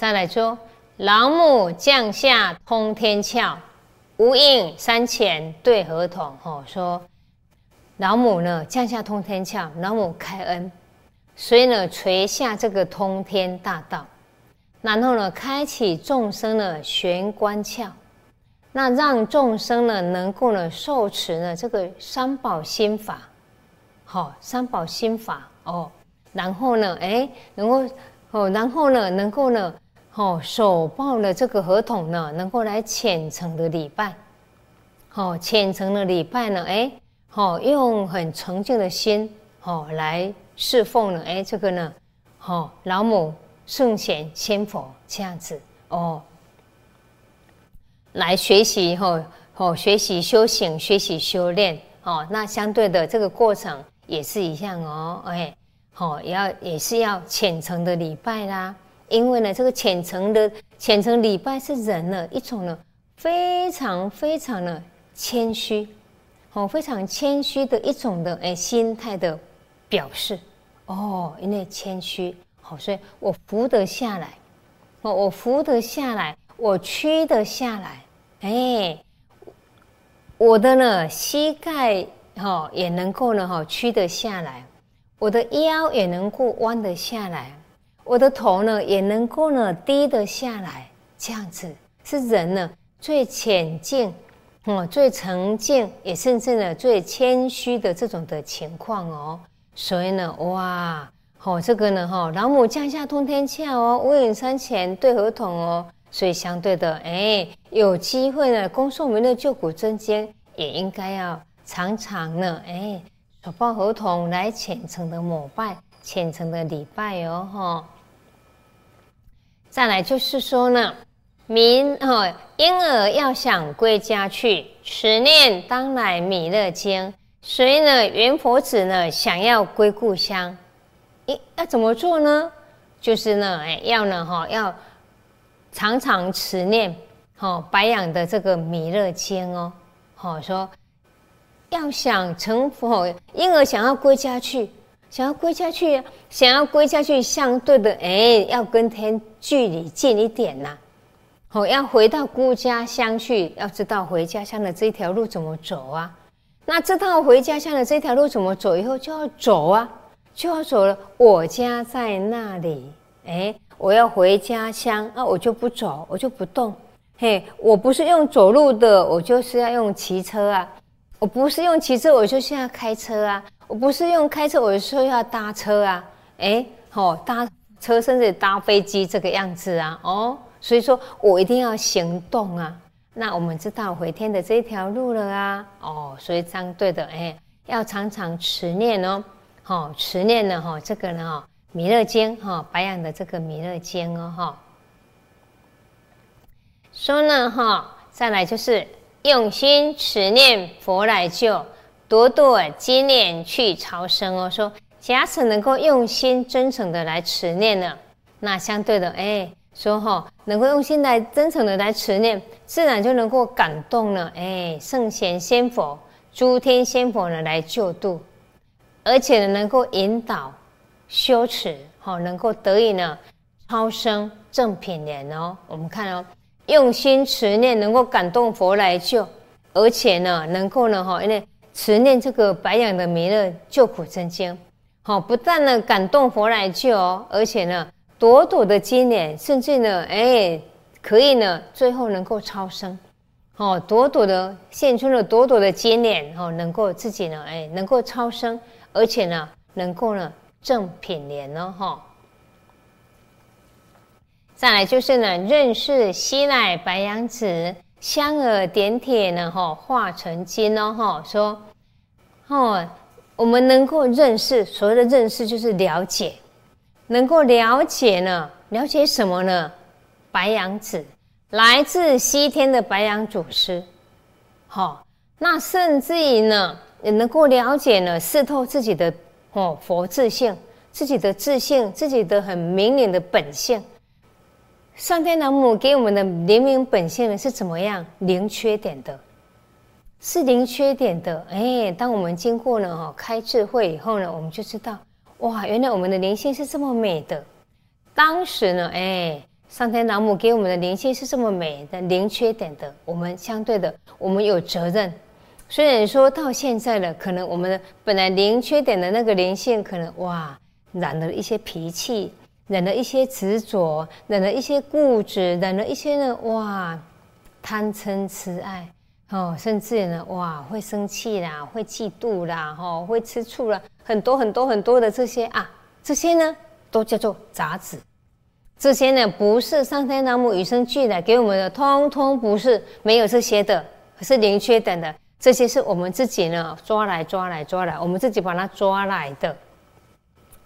再来说，老母降下通天窍，无应山前对合同。哦，说老母呢降下通天窍，老母开恩，所以呢垂下这个通天大道，然后呢开启众生的玄关窍，那让众生呢能够呢受持呢这个三宝心法，好，三宝心法哦，然后呢，哎，能够哦，然后呢能够呢。哦，手抱了这个合同呢，能够来虔诚的礼拜。哦，虔诚的礼拜呢，哎，哦，用很诚敬的心，哦，来侍奉呢，哎，这个呢，哦，老母圣贤仙佛这样子，哦，来学习，哦，哦，学习修行，学习修炼，哦，那相对的这个过程也是一样哦，哎，哦，要也是要虔诚的礼拜啦。因为呢，这个虔诚的虔诚礼拜是人呢一种呢非常非常的谦虚，哦，非常谦虚的一种的哎心态的表示哦，因为谦虚，好，所以我扶得下来，哦，我扶得下来，我屈得下来，哎，我的呢膝盖哈也能够呢哈屈得下来，我的腰也能够弯得下来。我的头呢也能够呢低得下来，这样子是人呢最浅静，哦，最沉静，也甚至呢最谦虚的这种的情况哦。所以呢，哇，哦，这个呢，哈，老母降下通天窍哦，无影山前对合同哦。所以相对的，哎，有机会呢，恭送们的救苦真经，也应该要常常呢，哎，手抱合同来虔诚的膜拜，虔诚的礼拜哦，哈。再来就是说呢，民哦，婴儿要想归家去，持念当来弥勒经。所以呢，圆佛子呢想要归故乡，一要怎么做呢？就是呢，哎，要呢哈，要常常持念，哈，白养的这个弥勒经哦，好说，要想成佛，婴儿想要归家去。想要归家去，想要归家去，相对的，哎，要跟天距离近一点呐。好，要回到故家乡去，要知道回家乡的这条路怎么走啊？那知道回家乡的这条路怎么走以后，就要走啊，就要走了。我家在那里，哎，我要回家乡，那我就不走，我就不动。嘿，我不是用走路的，我就是要用骑车啊。我不是用骑车，我就是要开车啊。我不是用开车，我说要搭车啊，哎，好搭车甚至搭飞机这个样子啊，哦，所以说我一定要行动啊。那我们知道回天的这一条路了啊，哦，所以相对的，哎，要常常持念哦，好持念呢，哈，这个呢，哈，弥勒经，哈，白养的这个弥勒经哦，哈，说呢，哈，再来就是用心持念佛来救。朵朵今念去朝生哦，说假使能够用心真诚的来持念呢，那相对的哎，说哈能够用心来真诚的来持念，自然就能够感动了哎，圣贤仙佛、诸天仙佛呢来救度，而且呢能够引导修持，好能够得以呢超生正品莲哦。我们看哦，用心持念能够感动佛来救，而且呢能够呢哈因为。持念这个白养的弥勒救苦真经，好，不但呢感动佛来救哦，而且呢朵朵的经莲，甚至呢，哎，可以呢最后能够超生，哦，朵朵的现出了朵朵的经莲，哦，能够自己呢，哎，能够超生，而且呢，能够呢正品莲哦，哈。再来就是呢，认识西乃白羊子。香耳点铁呢，哈，化成金哦，哈，说，哦，我们能够认识，所谓的认识就是了解，能够了解呢，了解什么呢？白羊子来自西天的白羊祖师，好，那甚至于呢，也能够了解呢，视透自己的哦佛自性，自己的自性，自己的很明显的本性。上天老母给我们的灵明本性呢是怎么样零缺点的？是零缺点的。哎，当我们经过了哈开智慧以后呢，我们就知道哇，原来我们的灵性是这么美的。当时呢，哎，上天老母给我们的灵性是这么美的零缺点的，我们相对的，我们有责任。虽然说到现在了，可能我们的本来零缺点的那个灵性，可能哇染了一些脾气，染了一些执着，染了一些固执，染了一些呢哇贪嗔痴爱哦，甚至呢哇会生气啦，会嫉妒啦，哈会吃醋啦，很多很多很多的这些啊，这些呢都叫做杂质。这些呢不是上天老母与生俱来给我们的，通通不是没有这些的，是零缺点的。这些是我们自己呢抓来抓来抓来，我们自己把它抓来的，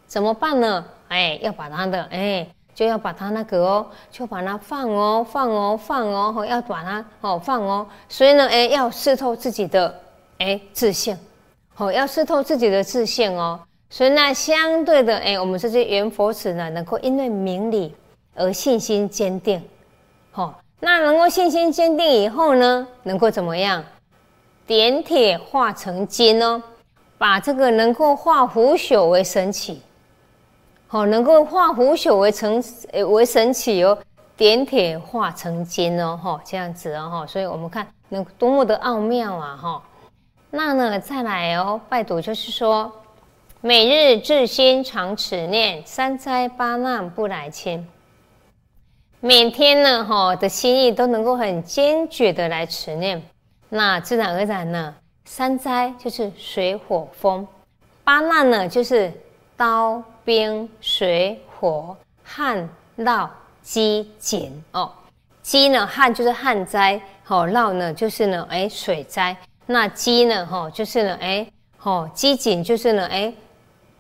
怎么办呢？哎，要把它的哎，就要把它那个哦，就把它放哦，放哦，放哦，要把它哦放哦。所以呢，哎，要试透自己的哎自信，哦，要试透自己的自信哦。所以呢，相对的哎，我们这些元佛子呢，能够因为明理而信心坚定，好，那能够信心坚定以后呢，能够怎么样？点铁化成金哦，把这个能够化腐朽为神奇，哦，能够化腐朽为成为神奇哦，点铁化成金哦，哈，这样子哦，哈，所以我们看能多么的奥妙啊，哈。那呢，再来哦，拜读就是说，每日至心常持念，三灾八难不来侵。每天呢，哈的心意都能够很坚决的来持念。那自然而然呢，三灾就是水火风，八难呢就是刀冰水火旱涝饥馑哦。饥呢旱就是旱灾，好涝呢就是呢哎水灾。那饥呢哈就是呢哎好饥馑就是呢哎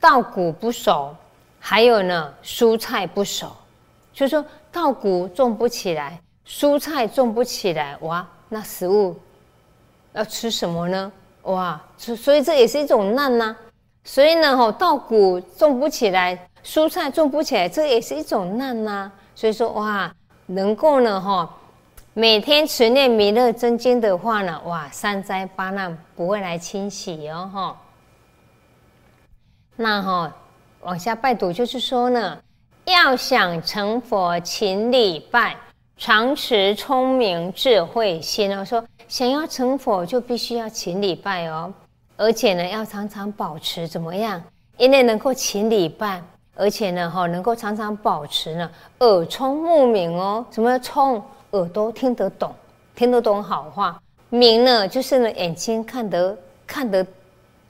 稻谷不熟，还有呢蔬菜不熟，就说稻谷种不起来，蔬菜种不起来，哇，那食物。要吃什么呢？哇，所所以这也是一种难呐。所以呢，哈，稻谷种不起来，蔬菜种不起来，这也是一种难呐。所以说，哇，能够呢，哈，每天持念弥勒真经的话呢，哇，三灾八难不会来侵袭哦，哈。那哈，往下拜读就是说呢，要想成佛，勤礼拜，常持聪明智慧心哦，说。想要成佛，就必须要勤礼拜哦，而且呢，要常常保持怎么样？因为能够勤礼拜，而且呢，哈，能够常常保持呢，耳聪目明哦。什么聪？耳朵听得懂，听得懂好话；明呢，就是呢，眼睛看得看得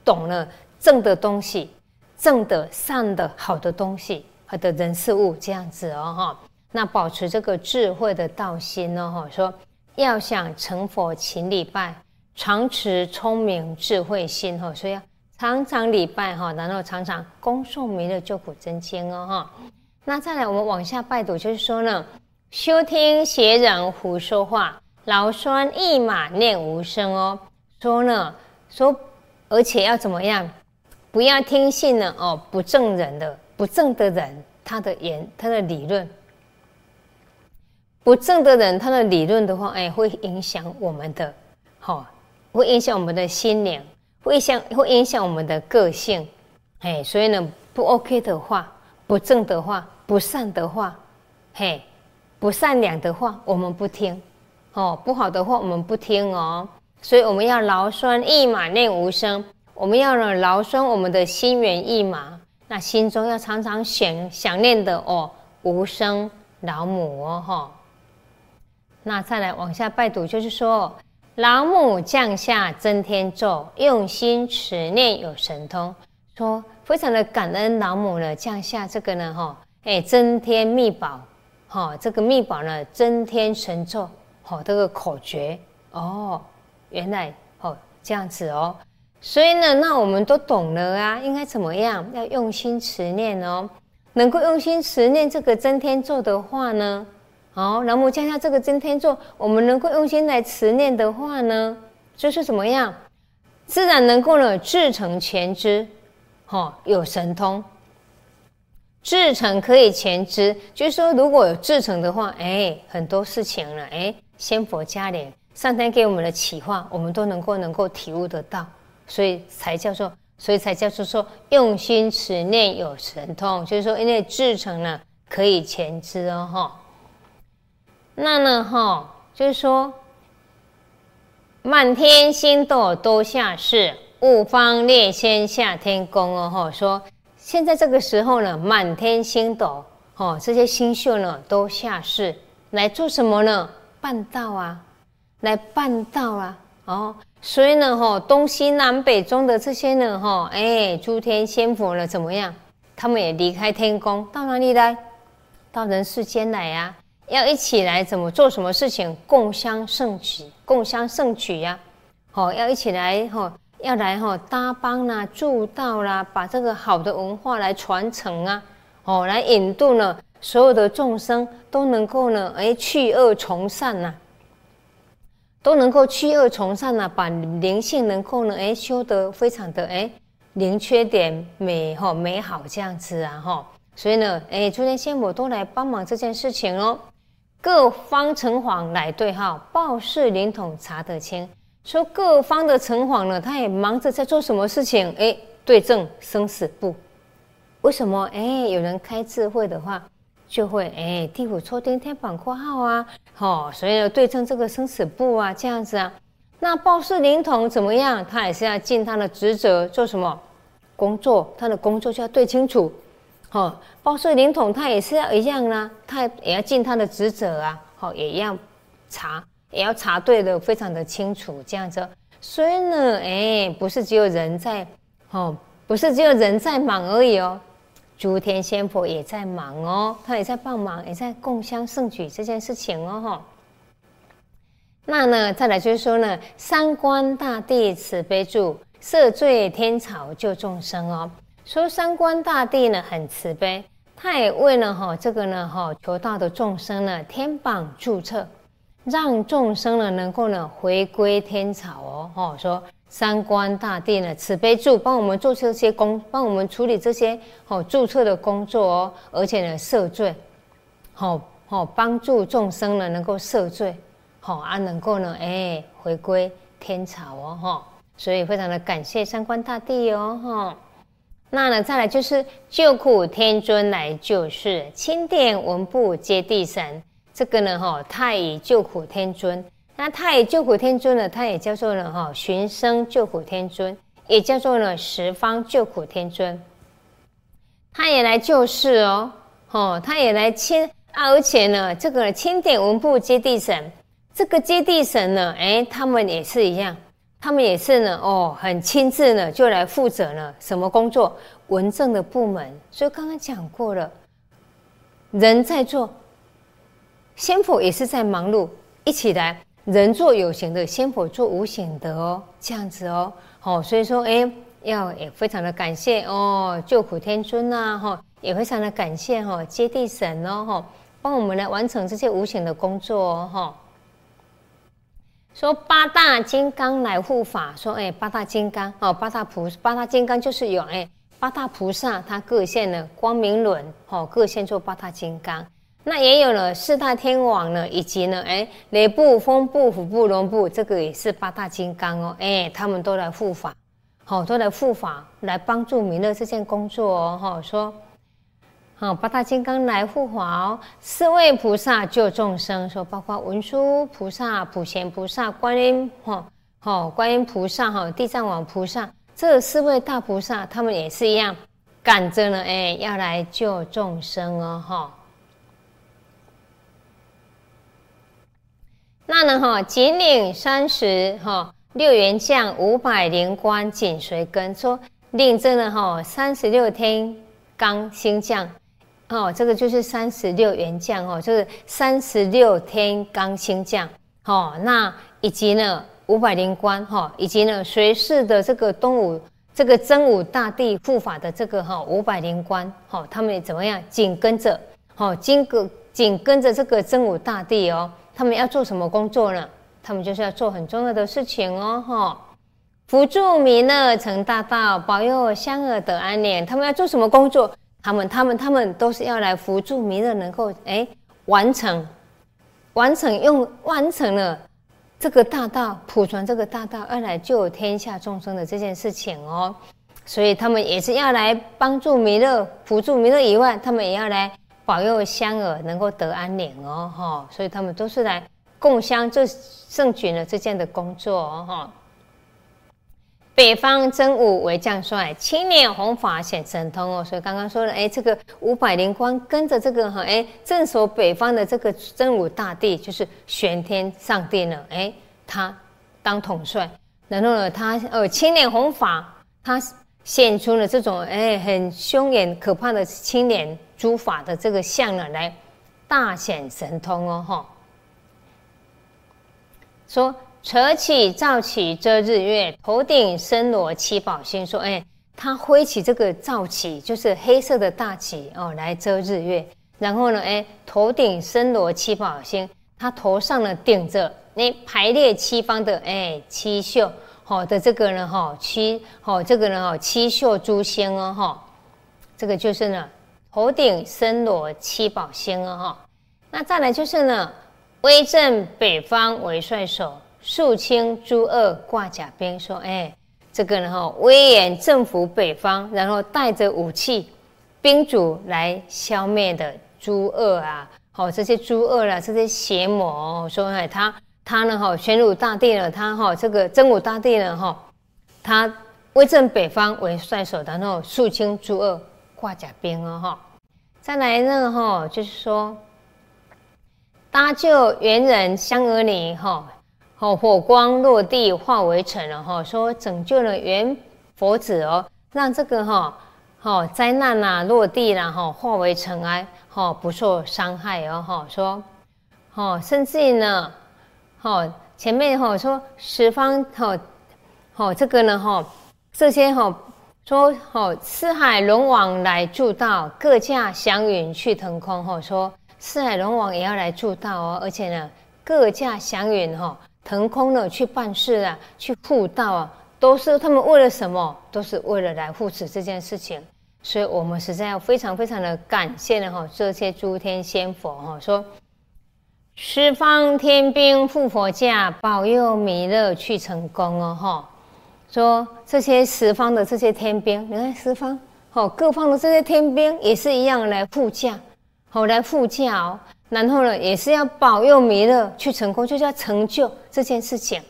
懂了正的东西，正的、善的、好的东西，好的人事物这样子哦，哈。那保持这个智慧的道心呢，哈，说。要想成佛，勤礼拜，常持聪明智慧心哈，所以要常常礼拜哈，然后常常恭送弥勒救苦真经哦哈。那再来，我们往下拜读，就是说呢，休听邪人胡说话，劳酸一马念无声哦。说呢，说而且要怎么样？不要听信呢哦不正人的不正的人他的言他的理论。不正的人，他的理论的话，哎，会影响我们的，好，会影响我们的心灵，会影响，会影响我们的个性，哎，所以呢，不 OK 的话，不正的话，不善的话，嘿，不善良的话，我们不听，哦，不好的话，我们不听哦，所以我们要劳酸一马念无声，我们要呢劳酸我们的心猿意马，那心中要常常想想念的哦，无声老母哦，哈。那再来往下拜读，就是说，老母降下增天咒，用心持念有神通。说非常的感恩老母呢，降下这个呢，哈，哎，增天密宝，哈，这个密宝呢，增天神咒，好，这个口诀哦，原来哦这样子哦，所以呢，那我们都懂了啊，应该怎么样？要用心持念哦，能够用心持念这个增天咒的话呢？好，南无加下这个真天咒，我们能够用心来持念的话呢，就是怎么样，自然能够呢至诚前知，哈，有神通，至诚可以前知，就是说如果有至诚的话，哎，很多事情呢，哎，仙佛加连，上天给我们的启发，我们都能够能够体悟得到，所以才叫做，所以才叫做说用心持念有神通，就是说因为至诚呢可以前知哦，哈。那呢哈，就是说，满天星斗都下世，五方列仙下天宫哦哈。说现在这个时候呢，满天星斗哦，这些星宿呢都下世来做什么呢？办道啊，来办道啊，哦。所以呢，哈，东西南北中的这些呢，哈，哎，诸天仙佛呢，怎么样？他们也离开天宫，到哪里来？到人世间来呀，要一起来怎么做什么事情？共襄盛举，共襄盛举呀，好，要一起来，哈，要来，哈，搭帮啦，助道啦，把这个好的文化来传承啊，哦，来引渡呢，所有的众生都能够呢，哎，去恶从善呐。都能够去恶从善呢，把灵性能够呢，哎，修得非常的哎，零缺点美哈美好这样子啊哈，所以呢，哎，诸天仙母都来帮忙这件事情哦，各方城隍来对号报事灵统查得清，说各方的城隍呢，他也忙着在做什么事情？哎，对症生死簿，为什么？哎，有人开智慧的话。就会哎，地府抽丁天板括号啊，好，所以要对称这个生死簿啊，这样子啊。那报事灵统怎么样？他也是要尽他的职责，做什么工作？他的工作就要对清楚。好，报税灵童他也是要一样啦，他也要尽他的职责啊。好，也要查，也要查对的非常的清楚，这样子。所以呢，哎，不是只有人在，哦，不是只有人在忙而已哦。诸天仙佛也在忙哦，他也在帮忙，也在共襄盛举这件事情哦，哈。那呢，再来就是说呢，三观大帝慈悲助，赦罪天草救众生哦。说三观大帝呢很慈悲，他也为了哈这个呢哈求道的众生呢天榜注册，让众生呢能够呢回归天朝哦，哈说。三观大帝呢，慈悲助帮我们做这些工，帮我们处理这些哦注册的工作哦，而且呢赦罪，好好帮助众生呢能够赦罪，好啊能够呢哎回归天朝哦哈，所以非常的感谢三观大帝哦哈。那呢再来就是救苦天尊来救世，钦点文部接地神，这个呢哈太乙救苦天尊。那太乙救苦天尊呢，他也叫做呢哈寻声救苦天尊，也叫做呢十方救苦天尊。他也来救世哦，哦，他也来亲啊，而且呢，这个钦点文部接地神，这个接地神呢，哎，他们也是一样，他们也是呢，哦，很亲自呢，就来负责呢什么工作？文政的部门。所以刚刚讲过了，人在做，仙佛也是在忙碌，一起来。人做有形的，仙佛做无形的哦，这样子哦，好，所以说，哎，要也非常的感谢哦，救苦天尊呐，哈，也非常的感谢哈，接地神哦，哈，帮我们来完成这些无形的工作哦，哈。说八大金刚来护法，说，哎，八大金刚哦，八大菩八大金刚就是有哎，八大菩萨他各现了光明轮，哦，各现做八大金刚。那也有了四大天王呢，以及呢，哎，雷部、风部、虎部、龙部，这个也是八大金刚哦，哎，他们都来护法，好，都来护法，来帮助弥勒这件工作哦，哈，说，啊，八大金刚来护法哦，四位菩萨救众生，说包括文殊菩萨、普贤菩萨、观音，哈，好，观音菩萨，哈，地藏王菩萨，这四位大菩萨，他们也是一样，赶着呢，哎，要来救众生哦，哈。那呢？哈，锦岭三十哈六元将五百灵官紧随跟，说令这呢哈三十六天罡星将，哦，这个就是三十六元将哦，就是三十六天罡星将，哦，那以及呢五百灵官哈，以及呢随侍的这个东武这个真武大帝护法的这个哈五百灵官，哈，他们怎么样？紧跟着，哦，紧跟紧跟着这个真武大帝哦。他们要做什么工作呢？他们就是要做很重要的事情哦，哈！辅助弥勒成大道，保佑香儿得安宁。他们要做什么工作？他们、他们、他们都是要来辅助弥勒，能够哎完成、完成用完成了这个大道，普传这个大道，要来救天下众生的这件事情哦。所以他们也是要来帮助弥勒、辅助弥勒以外，他们也要来保佑香儿能够得安宁哦，哈，所以他们都是来共襄这圣举呢这件的工作哦，哈。北方真武为将帅，青年弘法显神通哦，所以刚刚说了，哎，这个五百灵光跟着这个哈，哎，镇守北方的这个真武大帝就是玄天上帝呢，哎，他当统帅，然后呢，他呃青年弘法，他显出了这种哎很凶严可怕的青年诸法的这个相呢，来大显神通哦，哈，说。扯起罩起遮日月，头顶身罗七宝星。说：“哎，他挥起这个罩起，就是黑色的大旗哦，来遮日月。然后呢，哎，头顶身罗七宝星，他头上呢顶着那排列七方的哎七宿好的这个呢哈七好这个呢哈七宿诸星哦哈，这个就是呢头顶身罗七宝星哦哈。那再来就是呢威震北方为帅首。”肃清诸恶挂甲兵，说：“哎，这个呢哈，威严征服北方，然后带着武器、兵主来消灭的诸恶啊，好这些诸恶啦，这些邪魔，说哎，他他呢哈，玄武大帝呢，他哈这个真武大帝呢哈，他威震北方为帅首，然后肃清诸恶挂甲兵哦哈，再来呢哈，就是说搭救猿人香儿里哈。”哦，火光落地化为尘了哈，说拯救了原佛子哦，让这个哈，哦灾难呐落地了哈，化为尘埃，哈不受伤害哦哈，说，哦甚至呢，哦前面哈说十方哈，哦这个呢哈，这些哈说哦四海龙王来助道，各驾祥云去腾空哈，说四海龙王也要来助道哦，而且呢各驾祥云哈。腾空了去办事啊，去护道啊，都是他们为了什么？都是为了来护持这件事情。所以，我们实在要非常非常的感谢了哈，这些诸天仙佛哈，说十方天兵护佛驾，保佑弥勒去成功哦哈。说这些十方的这些天兵，你看十方哦，各方的这些天兵也是一样来护驾，好来护驾哦。然后呢，也是要保佑弥勒去成功，就是要成就这件事情，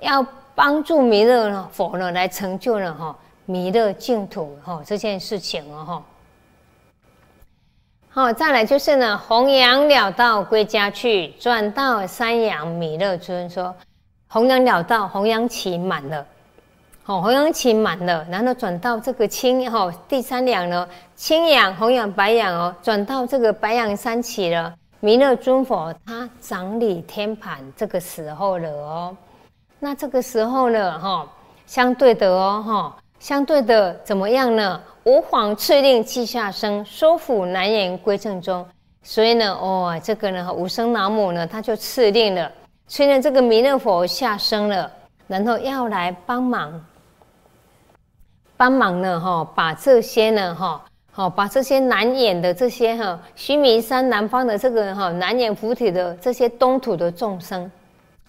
要帮助弥勒呢，佛呢来成就了哈弥勒净土哈这件事情哦哈。好，再来就是呢，弘扬了道归家去，转到三阳弥勒尊说，弘扬了道，弘扬期满了，好，弘扬期满了，然后转到这个青哈第三两呢，青阳弘扬白羊哦，转到这个白羊山起了。弥勒尊佛他掌理天盘这个时候了哦，那这个时候呢，哈，相对的哦，哈，相对的怎么样呢？吾皇敕令记下生，说服难言归正中。所以呢，哦，这个呢，无生老母呢，他就敕令了，所以呢，这个弥勒佛下生了，然后要来帮忙，帮忙呢，哈，把这些呢，哈。哦，把这些难演的这些哈，须弥山南方的这个哈难演菩提的这些东土的众生，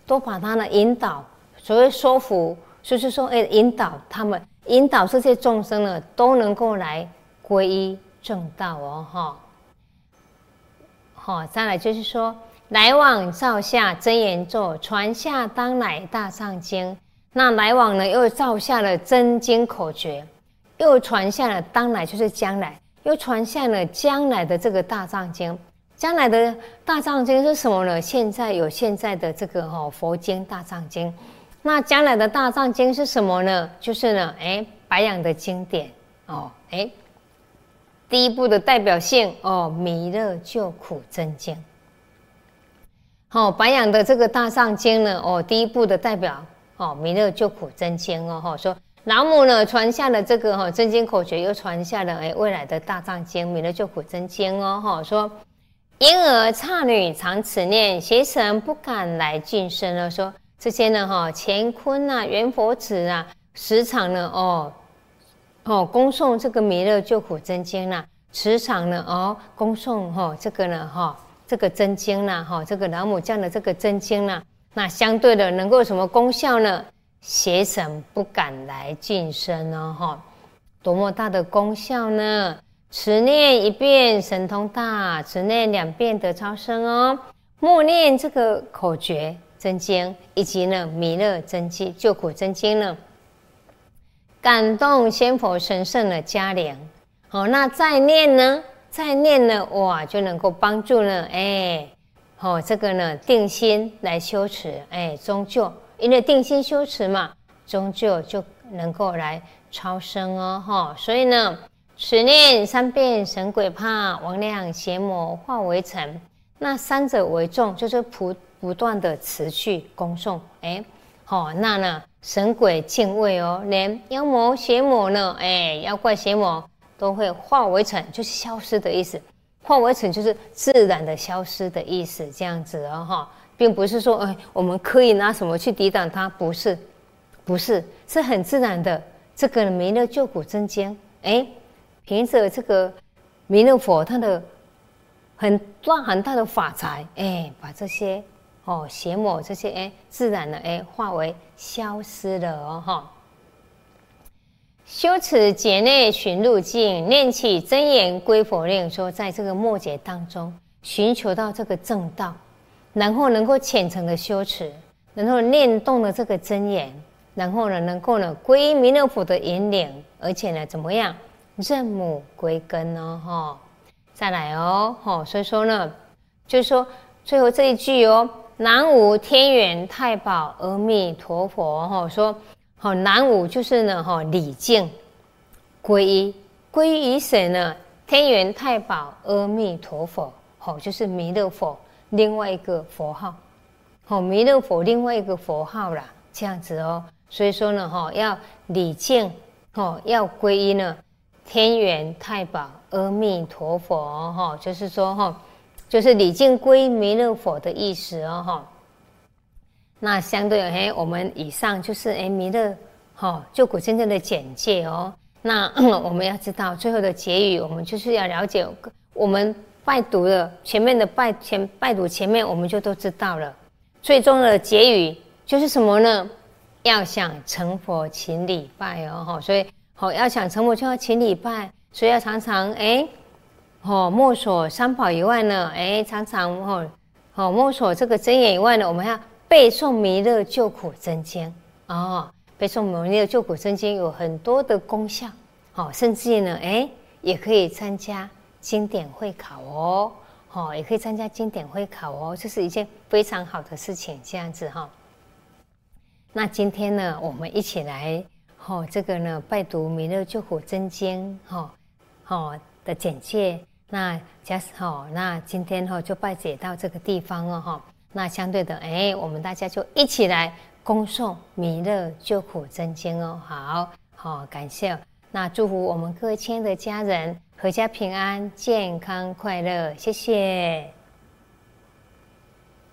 都把他呢引导，所谓说服，就是说哎，引导他们，引导这些众生呢都能够来皈依正道哦哈。好，再来就是说，来往照下真言咒，传下当来大藏经，那来往呢又照下了真经口诀。又传下了当来就是将来，又传下了将来的这个大藏经。将来的大藏经是什么呢？现在有现在的这个哈佛经大藏经，那将来的大藏经是什么呢？就是呢，哎，白羊的经典哦，哎，第一部的代表性哦，弥勒救苦真经。好，白羊的这个大藏经呢，哦，第一部的代表哦，弥勒救苦真经哦，哈说。老母呢传下了这个哈真经口诀，又传下了哎未来的大藏经弥勒救苦真经哦哈说婴儿刹女常此念，邪神不敢来近身了。说这些呢哈乾坤呐元佛子啊时常呢哦哦恭送这个弥勒救苦真经呐，时常呢哦恭送哈这个呢哈这个真经呐哈这个老母降的这个真经呐，那相对的能够什么功效呢？邪神不敢来近身哦，哈，多么大的功效呢？持念一遍神通大，持念两遍得超生哦。默念这个口诀真经，以及呢弥勒真经救苦真经呢，感动仙佛神圣的加连。好，那再念呢？再念呢？哇，就能够帮助呢，哎，好，这个呢定心来修持，哎，终究因为定心修持嘛，终究就能够来超生哦，哈，所以呢。持念三遍神鬼怕，王量邪魔化为尘。那三者为重，就是不不断的持续恭诵。哎，好，那呢神鬼敬畏哦，连妖魔邪魔呢，哎，妖怪邪魔都会化为尘，就是消失的意思。化为尘就是自然的消失的意思，这样子哦，哈，并不是说，哎，我们可以拿什么去抵挡它，不是，不是，是很自然的。这个弥勒救苦真经，哎。凭着这个弥勒佛他的很大很大的法财，哎，把这些哦邪魔这些哎自然的哎化为消失了哦哈。修持劫内寻路径，念起真言归佛令，说在这个末劫当中寻求到这个正道，然后能够虔诚的修持，然后念动了这个真言，然后呢能够呢归弥勒佛的引领，而且呢怎么样？认母归根哦，哈，再来哦，哈，所以说呢，就是说最后这一句哦，南无天元太保阿弥陀佛，哈，说好南无就是呢，哈，礼敬皈依，皈依于谁呢？天元太保阿弥陀佛，好，就是弥勒佛另外一个佛号，好，弥勒佛另外一个佛号啦，这样子哦，所以说呢，哈，要礼敬，哦，要皈依呢。天元太保阿弥陀佛，哈，就是说，哈，就是礼敬归弥勒佛的意思哦，哈。那相对哎，我们以上就是哎弥勒，哈，就古真正的简介哦。那 我们要知道最后的结语，我们就是要了解我们拜读的前面的拜前拜读前面，我们就都知道了。最终的结语就是什么呢？要想成佛，请礼拜哦，所以。好，要想成佛就要请礼拜，所以要常常哎，哦，摸索三宝以外呢，哎，常常哦，哦，摸索这个真言以外呢，我们要背诵弥勒救苦真经哦，背诵弥勒救苦真经有很多的功效，哦，甚至呢，哎，也可以参加经典会考哦，哦，也可以参加经典会考哦，这是一件非常好的事情，这样子哈。那今天呢，我们一起来。哦，这个呢，拜读《弥勒救苦真经》哈，好的简介。那假使哈，那今天哈就拜解到这个地方了哈。那相对的，哎，我们大家就一起来恭诵《弥勒救苦真经》哦。好，好，感谢。那祝福我们各位亲爱的家人，阖家平安、健康、快乐。谢谢。